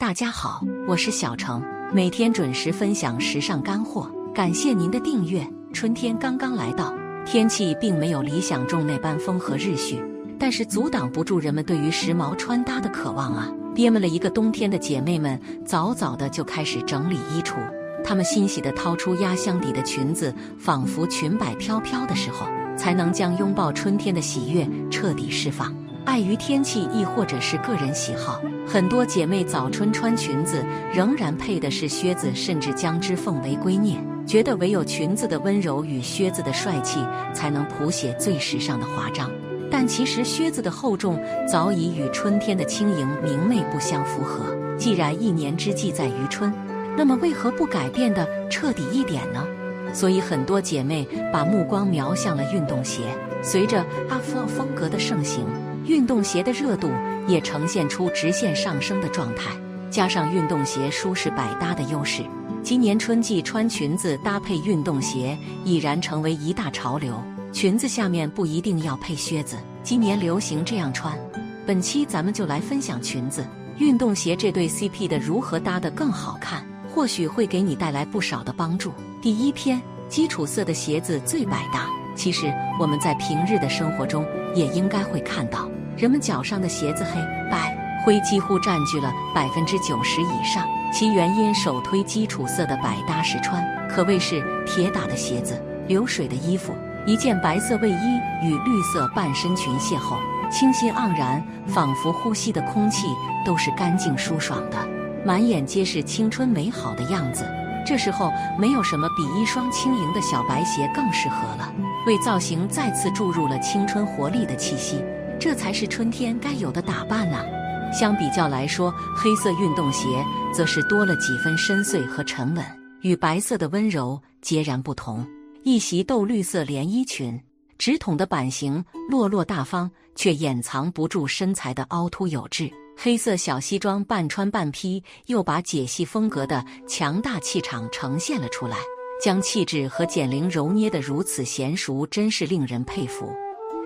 大家好，我是小程，每天准时分享时尚干货，感谢您的订阅。春天刚刚来到，天气并没有理想中那般风和日煦，但是阻挡不住人们对于时髦穿搭的渴望啊！憋闷了一个冬天的姐妹们，早早的就开始整理衣橱。她们欣喜地掏出压箱底的裙子，仿佛裙摆飘飘的时候，才能将拥抱春天的喜悦彻底释放。碍于天气，亦或者是个人喜好，很多姐妹早春穿裙子仍然配的是靴子，甚至将之奉为圭臬，觉得唯有裙子的温柔与靴子的帅气才能谱写最时尚的华章。但其实靴子的厚重早已与春天的轻盈明媚不相符合。既然一年之计在于春，那么为何不改变的彻底一点呢？所以很多姐妹把目光瞄向了运动鞋，随着阿弗风格的盛行。运动鞋的热度也呈现出直线上升的状态，加上运动鞋舒适百搭的优势，今年春季穿裙子搭配运动鞋已然成为一大潮流。裙子下面不一定要配靴子，今年流行这样穿。本期咱们就来分享裙子、运动鞋这对 CP 的如何搭得更好看，或许会给你带来不少的帮助。第一篇，基础色的鞋子最百搭。其实我们在平日的生活中也应该会看到。人们脚上的鞋子黑白灰几乎占据了百分之九十以上，其原因首推基础色的百搭实穿，可谓是铁打的鞋子、流水的衣服。一件白色卫衣与绿色半身裙邂逅，清新盎然，仿佛呼吸的空气都是干净舒爽的，满眼皆是青春美好的样子。这时候，没有什么比一双轻盈的小白鞋更适合了，为造型再次注入了青春活力的气息。这才是春天该有的打扮呐。相比较来说，黑色运动鞋则是多了几分深邃和沉稳，与白色的温柔截然不同。一袭豆绿色连衣裙，直筒的版型落落大方，却掩藏不住身材的凹凸有致。黑色小西装半穿半披，又把解析风格的强大气场呈现了出来，将气质和减龄揉捏得如此娴熟，真是令人佩服。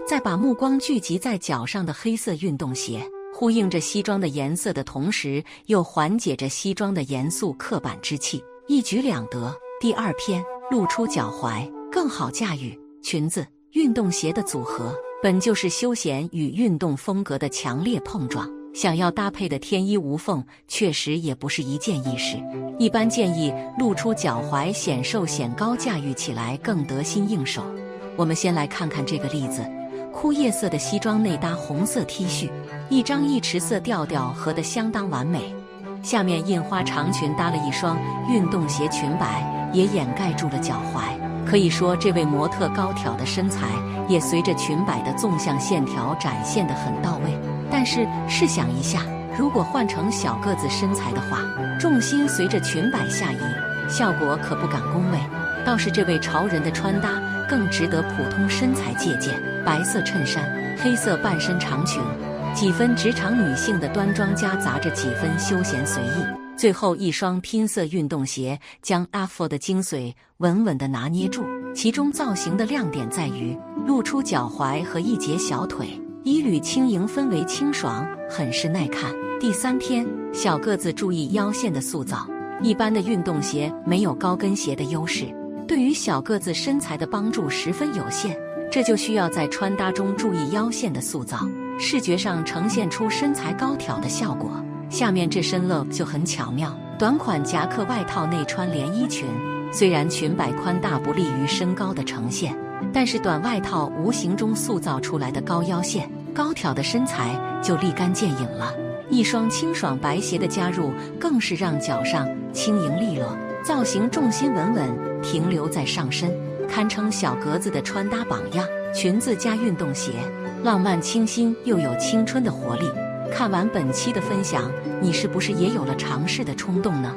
再把目光聚集在脚上的黑色运动鞋，呼应着西装的颜色的同时，又缓解着西装的严肃刻板之气，一举两得。第二篇露出脚踝，更好驾驭裙子、运动鞋的组合，本就是休闲与运动风格的强烈碰撞，想要搭配的天衣无缝，确实也不是一件易事。一般建议露出脚踝，显瘦显高，驾驭起来更得心应手。我们先来看看这个例子。枯叶色的西装内搭红色 T 恤，一张一池色调调合得相当完美。下面印花长裙搭了一双运动鞋，裙摆也掩盖住了脚踝。可以说，这位模特高挑的身材也随着裙摆的纵向线条展现得很到位。但是试想一下，如果换成小个子身材的话，重心随着裙摆下移，效果可不敢恭维。倒是这位潮人的穿搭更值得普通身材借鉴：白色衬衫、黑色半身长裙，几分职场女性的端庄夹杂着几分休闲随意。最后一双拼色运动鞋将 AF 的精髓稳稳地拿捏住。其中造型的亮点在于露出脚踝和一截小腿，一缕轻盈，氛围清爽，很是耐看。第三篇，小个子注意腰线的塑造。一般的运动鞋没有高跟鞋的优势。对于小个子身材的帮助十分有限，这就需要在穿搭中注意腰线的塑造，视觉上呈现出身材高挑的效果。下面这身 look 就很巧妙，短款夹克外套内穿连衣裙，虽然裙摆宽大不利于身高的呈现，但是短外套无形中塑造出来的高腰线、高挑的身材就立竿见影了。一双清爽白鞋的加入，更是让脚上轻盈利落。造型重心稳稳停留在上身，堪称小格子的穿搭榜样。裙子加运动鞋，浪漫清新又有青春的活力。看完本期的分享，你是不是也有了尝试的冲动呢？